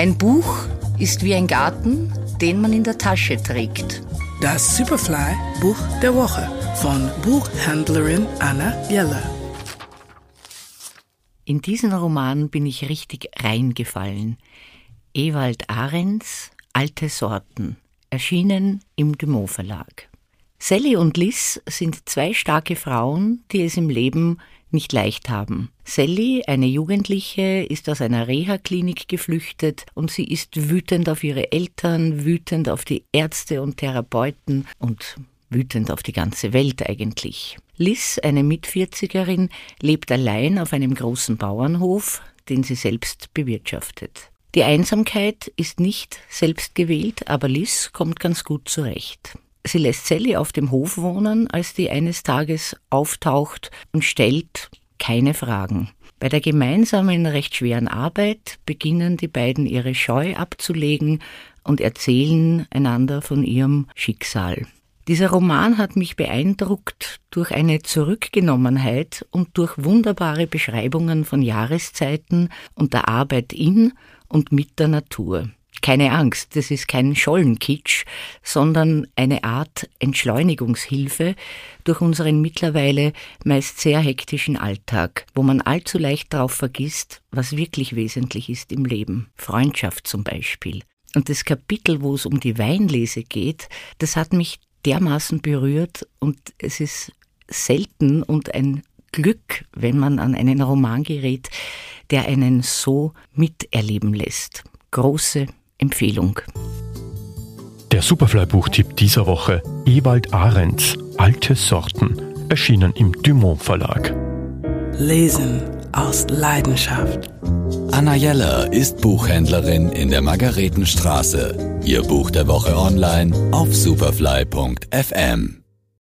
Ein Buch ist wie ein Garten, den man in der Tasche trägt. Das Superfly Buch der Woche von Buchhändlerin Anna Jeller. In diesen Roman bin ich richtig reingefallen. Ewald Ahrens Alte Sorten, erschienen im Dumont Verlag. Sally und Liz sind zwei starke Frauen, die es im Leben nicht leicht haben. Sally, eine Jugendliche, ist aus einer Reha-Klinik geflüchtet und sie ist wütend auf ihre Eltern, wütend auf die Ärzte und Therapeuten und wütend auf die ganze Welt eigentlich. Liz, eine Mitvierzigerin, lebt allein auf einem großen Bauernhof, den sie selbst bewirtschaftet. Die Einsamkeit ist nicht selbst gewählt, aber Liz kommt ganz gut zurecht. Sie lässt Sally auf dem Hof wohnen, als die eines Tages auftaucht und stellt keine Fragen. Bei der gemeinsamen, recht schweren Arbeit beginnen die beiden ihre Scheu abzulegen und erzählen einander von ihrem Schicksal. Dieser Roman hat mich beeindruckt durch eine Zurückgenommenheit und durch wunderbare Beschreibungen von Jahreszeiten und der Arbeit in und mit der Natur. Keine Angst, das ist kein Schollenkitsch, sondern eine Art Entschleunigungshilfe durch unseren mittlerweile meist sehr hektischen Alltag, wo man allzu leicht darauf vergisst, was wirklich wesentlich ist im Leben. Freundschaft zum Beispiel. Und das Kapitel, wo es um die Weinlese geht, das hat mich dermaßen berührt und es ist selten und ein Glück, wenn man an einen Roman gerät, der einen so miterleben lässt. Große Empfehlung. Der Superfly-Buchtipp dieser Woche: Ewald Ahrens, Alte Sorten, erschienen im Dumont Verlag. Lesen aus Leidenschaft. Anna Jeller ist Buchhändlerin in der Margaretenstraße. Ihr Buch der Woche online auf superfly.fm.